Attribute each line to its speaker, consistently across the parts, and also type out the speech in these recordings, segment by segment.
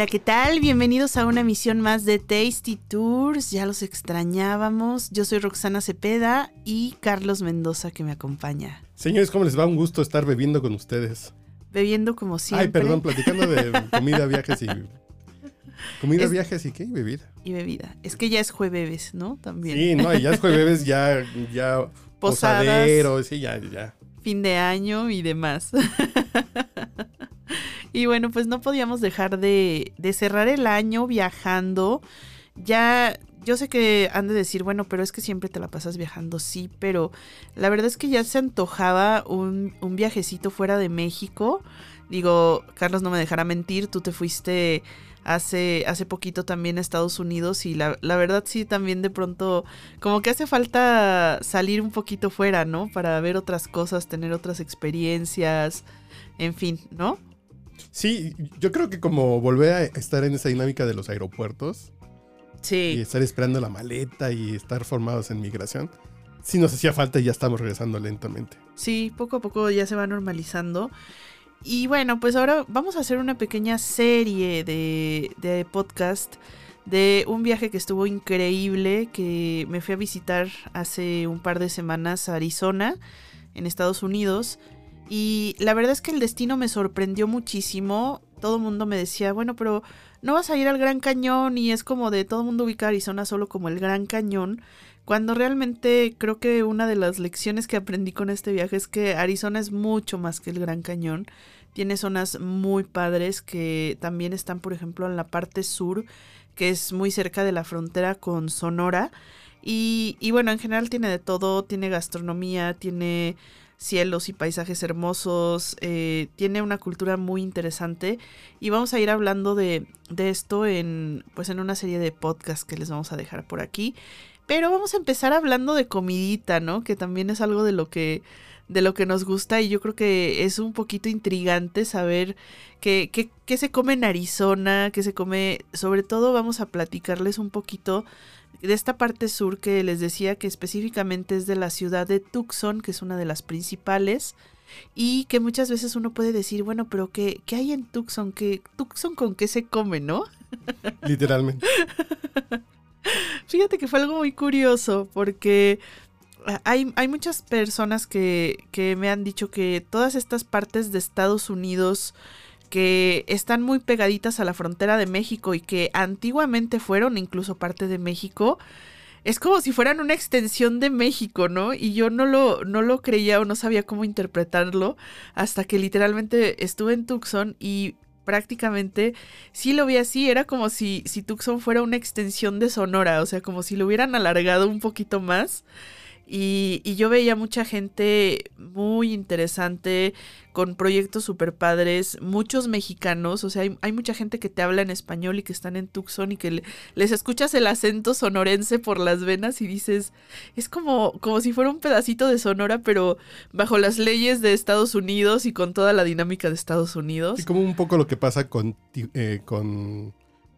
Speaker 1: Hola, ¿qué tal? Bienvenidos a una emisión más de Tasty Tours. Ya los extrañábamos. Yo soy Roxana Cepeda y Carlos Mendoza que me acompaña.
Speaker 2: Señores, ¿cómo les va? Un gusto estar bebiendo con ustedes.
Speaker 1: Bebiendo como siempre.
Speaker 2: Ay, perdón, platicando de comida, viajes y... Comida, viajes y qué? Y bebida.
Speaker 1: Y bebida. Es que ya es jueves, ¿no? También.
Speaker 2: Sí, no, ya es jueves, ya, ya
Speaker 1: Posadas.
Speaker 2: posadero, sí, ya, ya.
Speaker 1: Fin de año y demás. y bueno, pues no podíamos dejar de, de cerrar el año viajando. Ya, yo sé que han de decir, bueno, pero es que siempre te la pasas viajando, sí, pero la verdad es que ya se antojaba un, un viajecito fuera de México. Digo, Carlos no me dejará mentir, tú te fuiste hace, hace poquito también a Estados Unidos y la, la verdad sí también de pronto como que hace falta salir un poquito fuera, ¿no? Para ver otras cosas, tener otras experiencias, en fin, ¿no?
Speaker 2: Sí, yo creo que como volver a estar en esa dinámica de los aeropuertos y
Speaker 1: Sí,
Speaker 2: estar esperando la maleta y estar formados en migración, sí nos hacía falta y ya estamos regresando lentamente.
Speaker 1: sí, poco a poco ya se va normalizando. Y bueno, pues ahora vamos a hacer una pequeña serie de, de podcast de un viaje que estuvo increíble, que me fui a visitar hace un par de semanas a Arizona, en Estados Unidos. Y la verdad es que el destino me sorprendió muchísimo. Todo el mundo me decía, bueno, pero no vas a ir al Gran Cañón y es como de todo el mundo ubica Arizona solo como el Gran Cañón. Cuando realmente creo que una de las lecciones que aprendí con este viaje es que Arizona es mucho más que el Gran Cañón. Tiene zonas muy padres que también están, por ejemplo, en la parte sur, que es muy cerca de la frontera con Sonora. Y, y bueno, en general tiene de todo, tiene gastronomía, tiene cielos y paisajes hermosos, eh, tiene una cultura muy interesante y vamos a ir hablando de, de esto en, pues en una serie de podcasts que les vamos a dejar por aquí. Pero vamos a empezar hablando de comidita, ¿no? Que también es algo de lo que de lo que nos gusta y yo creo que es un poquito intrigante saber qué, qué, qué se come en Arizona, qué se come, sobre todo vamos a platicarles un poquito de esta parte sur que les decía que específicamente es de la ciudad de Tucson, que es una de las principales, y que muchas veces uno puede decir, bueno, pero ¿qué, qué hay en Tucson? ¿Qué, ¿Tucson con qué se come, no?
Speaker 2: Literalmente.
Speaker 1: Fíjate que fue algo muy curioso porque hay, hay muchas personas que, que me han dicho que todas estas partes de Estados Unidos que están muy pegaditas a la frontera de México y que antiguamente fueron incluso parte de México, es como si fueran una extensión de México, ¿no? Y yo no lo, no lo creía o no sabía cómo interpretarlo hasta que literalmente estuve en Tucson y prácticamente sí lo vi así, era como si, si Tucson fuera una extensión de Sonora, o sea, como si lo hubieran alargado un poquito más. Y, yo veía mucha gente muy interesante, con proyectos super padres, muchos mexicanos, o sea, hay, hay, mucha gente que te habla en español y que están en Tucson y que le, les escuchas el acento sonorense por las venas y dices, es como, como si fuera un pedacito de Sonora, pero bajo las leyes de Estados Unidos y con toda la dinámica de Estados Unidos.
Speaker 2: Y como un poco lo que pasa con, eh, con,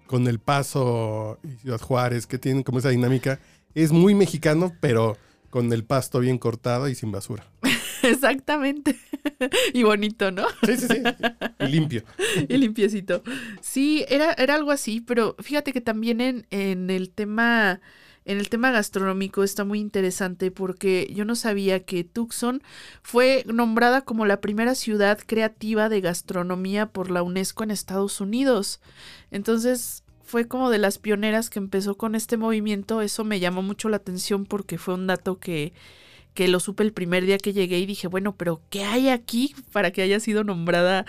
Speaker 2: con El Paso y Ciudad Juárez, que tienen como esa dinámica, es muy mexicano, pero con el pasto bien cortado y sin basura.
Speaker 1: Exactamente. y bonito, ¿no?
Speaker 2: Sí, sí, sí. Y limpio.
Speaker 1: y limpiecito. Sí, era, era algo así, pero fíjate que también en, en el tema. En el tema gastronómico está muy interesante porque yo no sabía que Tucson fue nombrada como la primera ciudad creativa de gastronomía por la UNESCO en Estados Unidos. Entonces, fue como de las pioneras que empezó con este movimiento. Eso me llamó mucho la atención porque fue un dato que, que lo supe el primer día que llegué y dije, bueno, pero ¿qué hay aquí para que haya sido nombrada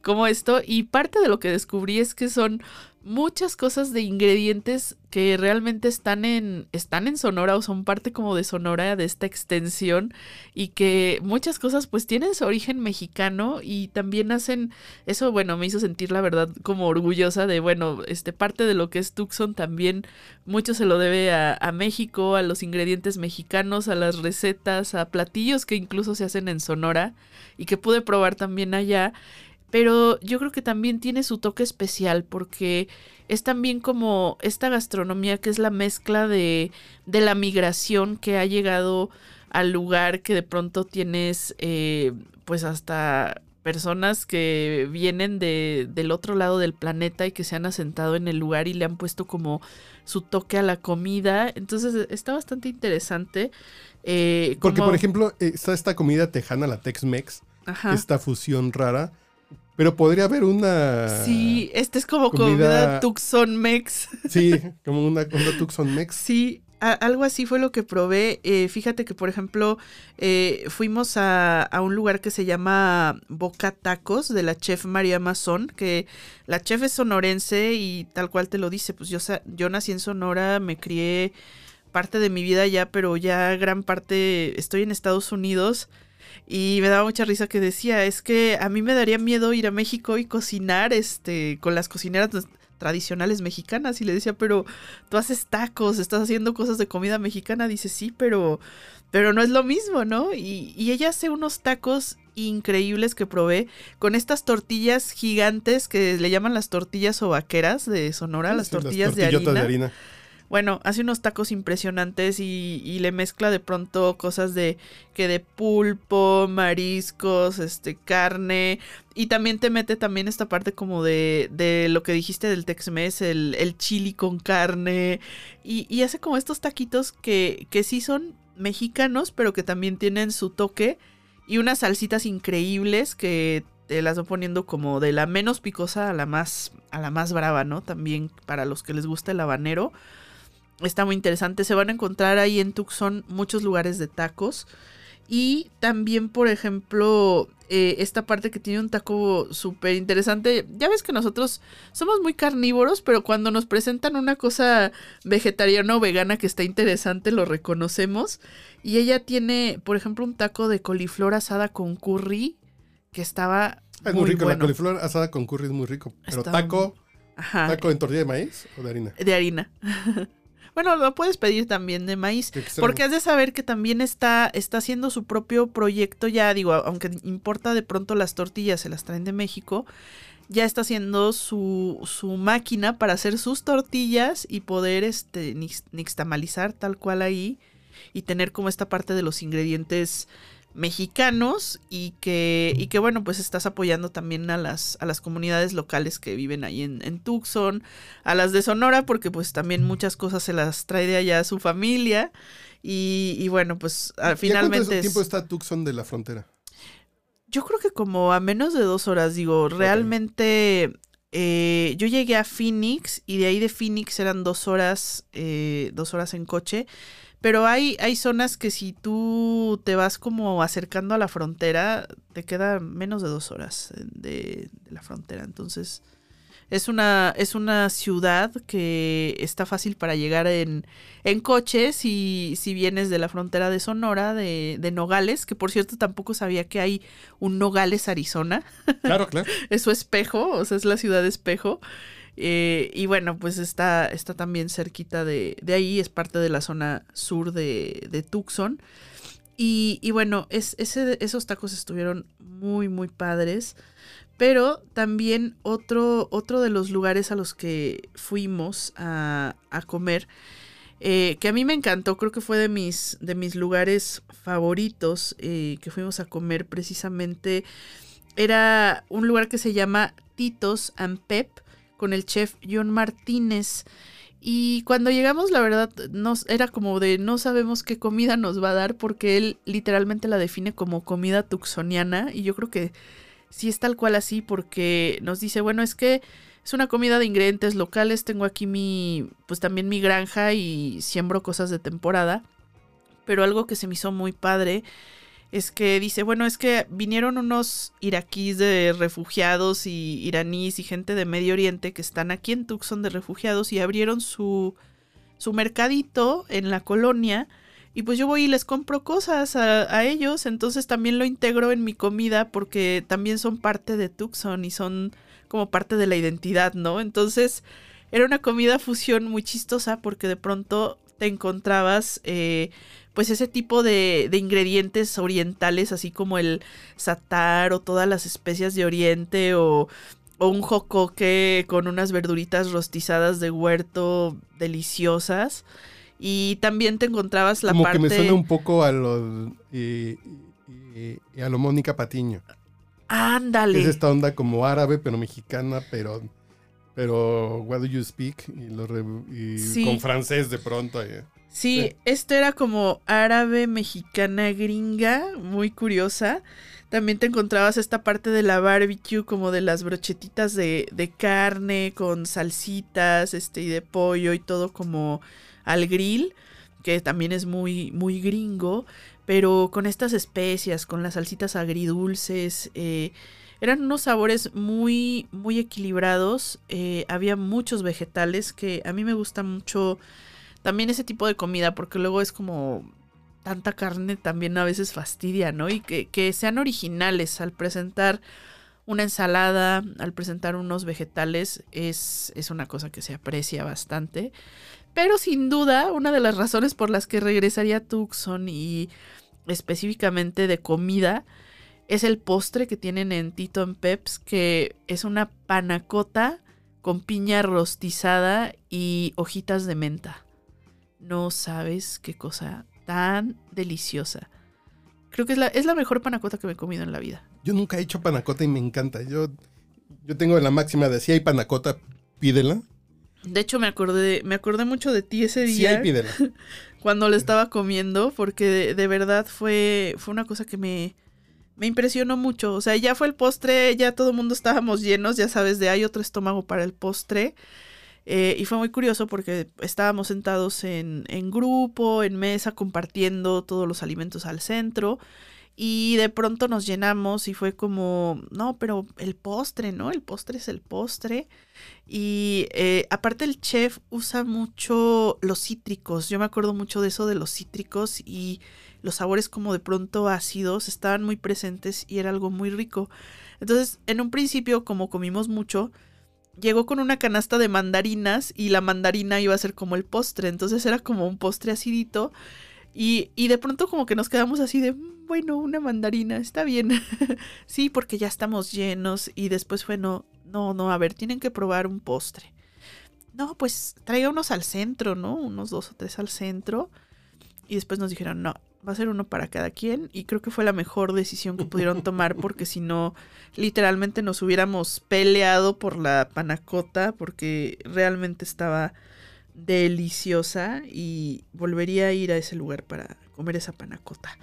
Speaker 1: como esto? Y parte de lo que descubrí es que son muchas cosas de ingredientes que realmente están en están en Sonora o son parte como de Sonora de esta extensión y que muchas cosas pues tienen su origen mexicano y también hacen eso bueno me hizo sentir la verdad como orgullosa de bueno este parte de lo que es Tucson también mucho se lo debe a, a México a los ingredientes mexicanos a las recetas a platillos que incluso se hacen en Sonora y que pude probar también allá pero yo creo que también tiene su toque especial porque es también como esta gastronomía que es la mezcla de, de la migración que ha llegado al lugar que de pronto tienes eh, pues hasta personas que vienen de, del otro lado del planeta y que se han asentado en el lugar y le han puesto como su toque a la comida. Entonces está bastante interesante. Eh,
Speaker 2: Porque,
Speaker 1: como-
Speaker 2: por ejemplo, está esta comida tejana, la Tex-Mex, esta fusión rara. Pero podría haber una.
Speaker 1: Sí, este es como
Speaker 2: comida-
Speaker 1: comida Tucson Mex.
Speaker 2: Sí, como una, una Tucson Mex.
Speaker 1: Sí, a- algo así fue lo que probé. Eh, fíjate que, por ejemplo, eh, fuimos a, a un lugar que se llama Boca Tacos de la chef María Mazón, que la chef es sonorense y tal cual te lo dice, pues yo, sa- yo nací en Sonora, me crié parte de mi vida allá, pero ya gran parte estoy en Estados Unidos. Y me daba mucha risa que decía, es que a mí me daría miedo ir a México y cocinar este con las cocineras tradicionales mexicanas. Y le decía, pero tú haces tacos, estás haciendo cosas de comida mexicana. Dice, sí, pero, pero no es lo mismo, ¿no? Y, y ella hace unos tacos increíbles que probé con estas tortillas gigantes que le llaman las tortillas o vaqueras de Sonora, las
Speaker 2: Sí,
Speaker 1: tortillas de
Speaker 2: tortillotas
Speaker 1: harina.
Speaker 2: de harina.
Speaker 1: Bueno, hace unos tacos impresionantes y, y le mezcla de pronto cosas de que de pulpo, mariscos, este, carne. Y también te mete también esta parte como de, de lo que dijiste del Tex-Mex, el, el chili con carne. Y, y hace como estos taquitos que, que sí son mexicanos, pero que también tienen su toque. Y unas salsitas increíbles que te las va poniendo como de la menos picosa a la más, a la más brava, ¿no? También para los que les gusta el habanero. Está muy interesante. Se van a encontrar ahí en Tucson muchos lugares de tacos. Y también, por ejemplo, eh, esta parte que tiene un taco súper interesante. Ya ves que nosotros somos muy carnívoros, pero cuando nos presentan una cosa vegetariana o vegana que está interesante, lo reconocemos. Y ella tiene, por ejemplo, un taco de coliflor asada con curry que estaba
Speaker 2: Es muy,
Speaker 1: muy
Speaker 2: rico. La
Speaker 1: bueno.
Speaker 2: coliflor asada con curry es muy rico. Pero taco,
Speaker 1: Ajá,
Speaker 2: taco en tortilla de maíz o de harina.
Speaker 1: de harina. bueno, lo puedes pedir también de maíz. Porque has de saber que también está, está haciendo su propio proyecto, ya digo, aunque importa de pronto las tortillas, se las traen de México, ya está haciendo su, su máquina para hacer sus tortillas y poder este, nix- nixtamalizar tal cual ahí y tener como esta parte de los ingredientes mexicanos y que, y que bueno, pues estás apoyando también a las, a las comunidades locales que viven ahí en, en Tucson, a las de Sonora, porque pues también muchas cosas se las trae de allá su familia. Y, y bueno, pues
Speaker 2: ¿Y
Speaker 1: al
Speaker 2: a
Speaker 1: finalmente
Speaker 2: ¿Cuánto
Speaker 1: es-
Speaker 2: tiempo está Tucson de la frontera?
Speaker 1: yo creo que como a menos de dos horas, digo, realmente eh, yo llegué a Phoenix y de ahí de Phoenix eran dos horas, eh, dos horas en coche. Pero hay, hay zonas que si tú te vas como acercando a la frontera, te queda menos de dos horas de, de la frontera. Entonces, es una, es una ciudad que está fácil para llegar en, en coche si, si vienes de la frontera de Sonora, de, de Nogales, que por cierto tampoco sabía que hay un Nogales, Arizona.
Speaker 2: Claro, claro.
Speaker 1: Es su espejo, o sea, es la ciudad espejo. Eh, y bueno, pues está, está también cerquita de, de ahí, es parte de la zona sur de, Tucson. Y, y bueno, es, ese, esos tacos estuvieron muy, muy padres. Pero también otro, otro de los lugares a los que fuimos a, a comer, eh, que a mí me encantó, creo que fue de mis, de mis lugares favoritos eh, que fuimos a comer precisamente, era un lugar que se llama Titos and Pep con el chef John Martínez. Y cuando llegamos, la verdad, nos, era como de no sabemos qué comida nos va a dar porque él literalmente la define como comida tucsoniana y yo creo que sí es tal cual así porque nos dice, bueno, es que es una comida de ingredientes locales, tengo aquí mi, pues también mi granja y siembro cosas de temporada, pero algo que se me hizo muy padre es que dice, bueno, es que vinieron unos iraquíes de refugiados y iraníes y gente de Medio Oriente que están aquí en Tucson de refugiados y abrieron su, su mercadito en la colonia y pues yo voy y les compro cosas a, ellos, entonces también lo integro en mi comida porque también son parte de Tucson y son como parte de la identidad, ¿no? Entonces era una comida fusión muy chistosa porque de pronto te encontrabas eh, pues ese tipo de, de, ingredientes orientales, así como el satar o todas las especias de oriente o, o un jocoque con unas verduritas rostizadas de huerto deliciosas. Y también te encontrabas la
Speaker 2: como
Speaker 1: parte...
Speaker 2: que me suena un poco a lo, eh, eh, a lo Mónica Patiño.
Speaker 1: Ándale.
Speaker 2: Es esta onda como árabe, pero mexicana, pero pero what do you speak y, lo re, y sí. con francés de pronto. Eh.
Speaker 1: Sí, sí, esto era como árabe mexicana gringa, muy curiosa. También te encontrabas esta parte de la barbecue, como de las brochetitas de, de carne con salsitas, este, y de pollo y todo como al grill, que también es muy, muy gringo, pero con estas especias, con las salsitas agridulces, eh, eran unos sabores muy, muy equilibrados. Eh, había muchos vegetales que a mí me gusta mucho también ese tipo de comida porque luego es como tanta carne también a veces fastidia, ¿no? Y que, que sean originales al presentar una ensalada, al presentar unos vegetales, es, es una cosa que se aprecia bastante. Pero sin duda, una de las razones por las que regresaría a Tucson y específicamente de comida, es el postre que tienen en Tito en Peps, que es una panacota con piña rostizada y hojitas de menta. No sabes qué cosa tan deliciosa. Creo que es la, es la mejor panacota que me he comido en la vida.
Speaker 2: Yo nunca he hecho panacota y me encanta. Yo, yo tengo la máxima de si hay panacota, pídela.
Speaker 1: De hecho, me acordé, me acordé mucho de ti ese día.
Speaker 2: Sí hay, pídela.
Speaker 1: Cuando lo estaba comiendo, porque de, de verdad fue, fue una cosa que me, me impresionó mucho. O sea, ya fue el postre, ya todo el mundo estábamos llenos, ya sabes, de hay otro estómago para el postre. Eh, y fue muy curioso porque estábamos sentados en, en, grupo, en mesa, compartiendo todos los alimentos al centro. Y de pronto nos llenamos y fue como, no, pero el postre, ¿no? El postre es el postre. Y eh, aparte el chef usa mucho los cítricos. Yo me acuerdo mucho de eso de los cítricos y los sabores como de pronto ácidos estaban muy presentes y era algo muy rico. Entonces, en un principio, como comimos mucho, llegó con una canasta de mandarinas y la mandarina iba a ser como el postre. Entonces era como un postre acidito. Y, y de pronto como que nos quedamos así de, mm, bueno, una mandarina, está bien. sí, porque ya estamos llenos. Y después fue, no, no, no, a ver, tienen que probar un postre. No, pues traiga unos al centro, ¿no? Unos dos o tres al centro. Y después nos dijeron, no, va a ser uno para cada quien y creo que fue la mejor decisión que pudieron tomar porque si no, literalmente nos hubiéramos peleado por la panacota porque realmente estaba deliciosa y volvería a ir a ese lugar para comer esa panacota.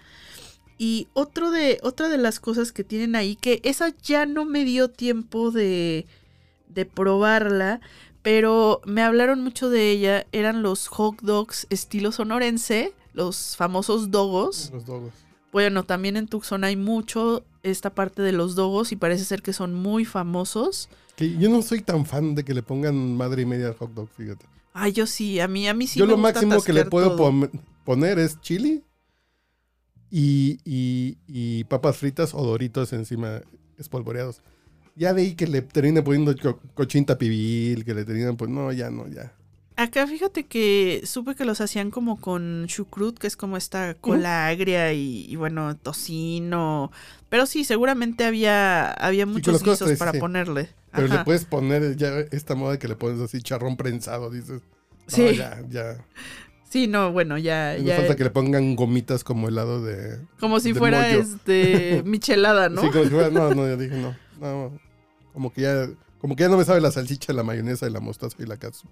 Speaker 1: Y otro de, otra de las cosas que tienen ahí, que esa ya no me dio tiempo de, de probarla, pero me hablaron mucho de ella, eran los hot dogs estilo sonorense los famosos dogos.
Speaker 2: Los dogos.
Speaker 1: Bueno, también en Tucson hay mucho esta parte de los dogos y parece ser que son muy famosos.
Speaker 2: Que yo no soy tan fan de que le pongan madre y media al hot dog, fíjate.
Speaker 1: Ay, yo sí, a mí, a mí sí.
Speaker 2: Yo
Speaker 1: me
Speaker 2: lo
Speaker 1: gusta
Speaker 2: máximo que le puedo poner es chili y, y, y, papas fritas o doritos encima espolvoreados. Ya de ahí que le terminen poniendo co cochinta pibil, que le terminen pues no, ya no, ya.
Speaker 1: Acá fíjate que supe que los hacían como con chucrut, que es como esta cola agria y, y, bueno, tocino. Pero sí, seguramente había, había muchos guisos
Speaker 2: costres,
Speaker 1: para
Speaker 2: sí.
Speaker 1: ponerle.
Speaker 2: Pero
Speaker 1: Ajá.
Speaker 2: le puedes poner ya esta moda que le pones así charrón prensado, dices. No,
Speaker 1: Sí.
Speaker 2: ya, ya.
Speaker 1: Sí, no, bueno, ya.
Speaker 2: No
Speaker 1: ya
Speaker 2: falta que le pongan gomitas como helado de.
Speaker 1: como si
Speaker 2: de
Speaker 1: fuera
Speaker 2: mollo.
Speaker 1: este michelada, ¿no?
Speaker 2: Sí, como si fuera. No, no, yo dije no. No. Como que ya. Como que ya no me sabe la salchicha, la mayonesa y la mostaza y la catsup.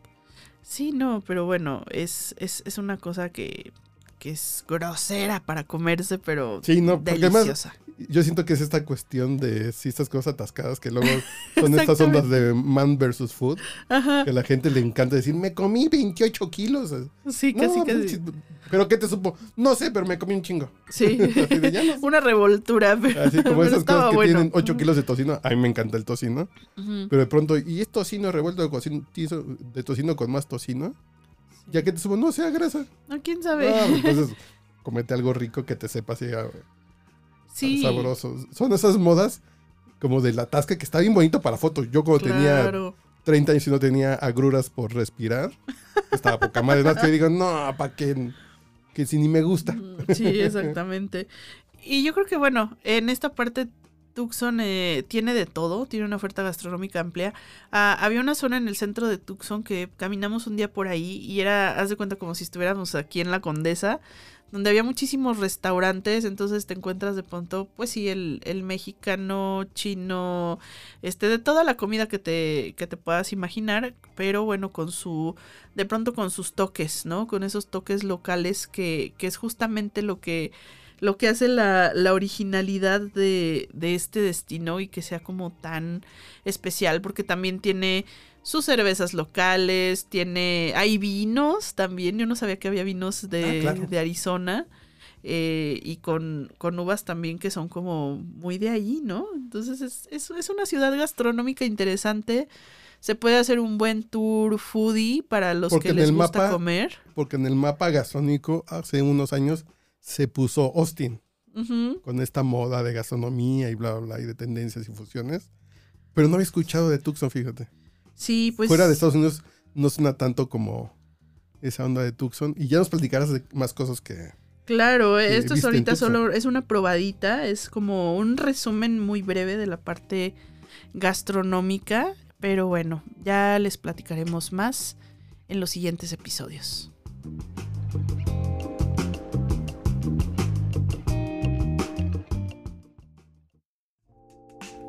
Speaker 1: Sí, no, pero bueno, es, es, es una cosa que, que es grosera para comerse, pero
Speaker 2: Sí, no, porque además
Speaker 1: deliciosa.
Speaker 2: Yo siento que es esta cuestión de sí, estas cosas atascadas que luego son estas ondas de man versus food,
Speaker 1: Ajá.
Speaker 2: que a la gente le encanta decir, me comí 28 kilos.
Speaker 1: Sí,
Speaker 2: No,
Speaker 1: casi, casi.
Speaker 2: ¿Pero qué te supo? No sé, pero me comí un chingo.
Speaker 1: Sí.
Speaker 2: Así de, ya no-
Speaker 1: Una revoltura, pero,
Speaker 2: Así como
Speaker 1: pero
Speaker 2: esas cosas que
Speaker 1: bueno.
Speaker 2: tienen 8 kilos de tocino. A mí me encanta el tocino. Pero de pronto, ¿y es tocino revuelto de, tizo- de tocino con más tocino? Ya que te supo, no sea grasa.
Speaker 1: No, quién sabe.
Speaker 2: entonces, comete algo rico que te sepa ah,
Speaker 1: sí.
Speaker 2: sabroso. Son esas modas como de la tasca que está bien bonito para fotos. Yo cuando tenía
Speaker 1: Claro.
Speaker 2: 30 años y no tenía agruras por respirar, estaba poca madre. Más que digo, no, ¿para qué? Que si ni me gusta.
Speaker 1: Mm, Sí, exactamente. Y yo creo que, bueno, en esta parte Tucson eh, tiene de todo, tiene una oferta gastronómica amplia. Ah, había una zona en el centro de Tucson que caminamos un día por ahí y era, haz de cuenta, como si estuviéramos aquí en la Condesa, donde había muchísimos restaurantes, entonces te encuentras de pronto, pues sí, el, el mexicano, chino, este, de toda la comida que te, que te puedas imaginar, pero bueno, con su, de pronto con sus toques, ¿no? Con esos toques locales que, que es justamente lo que, lo que hace la, la originalidad de, de este destino y que sea como tan especial, porque también tiene sus cervezas locales, tiene, hay vinos también, yo no sabía que había vinos de,
Speaker 2: Ah, claro.
Speaker 1: de Arizona. eh, y con, con uvas también que son como muy de ahí, ¿no? Entonces es, es, es una ciudad gastronómica interesante. Se puede hacer un buen tour foodie para los
Speaker 2: Porque
Speaker 1: que les gusta
Speaker 2: mapa-
Speaker 1: comer.
Speaker 2: Porque en el mapa gastronómico hace unos años se puso Austin con esta moda de gastronomía y bla, bla, bla, y de tendencias y fusiones. Pero no había escuchado de Tucson, fíjate.
Speaker 1: Sí, pues.
Speaker 2: Fuera de Estados Unidos no suena tanto como esa onda de Tucson. Y ya nos platicarás de más cosas que...
Speaker 1: Claro,
Speaker 2: que
Speaker 1: esto es ahorita solo es una probadita, es como un resumen muy breve de la parte gastronómica, pero bueno, ya les platicaremos más en los siguientes episodios.